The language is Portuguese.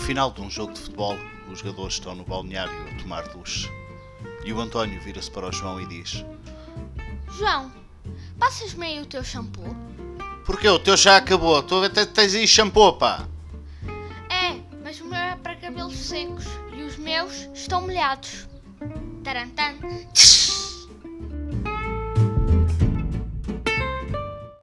final de um jogo de futebol, os jogadores estão no balneário a tomar duche. E o António vira-se para o João e diz: João, passas-me aí o teu shampoo? Porque O teu já acabou. Tu até tens aí shampoo, pá. É, mas o meu é para cabelos secos e os meus estão molhados. Tarantan.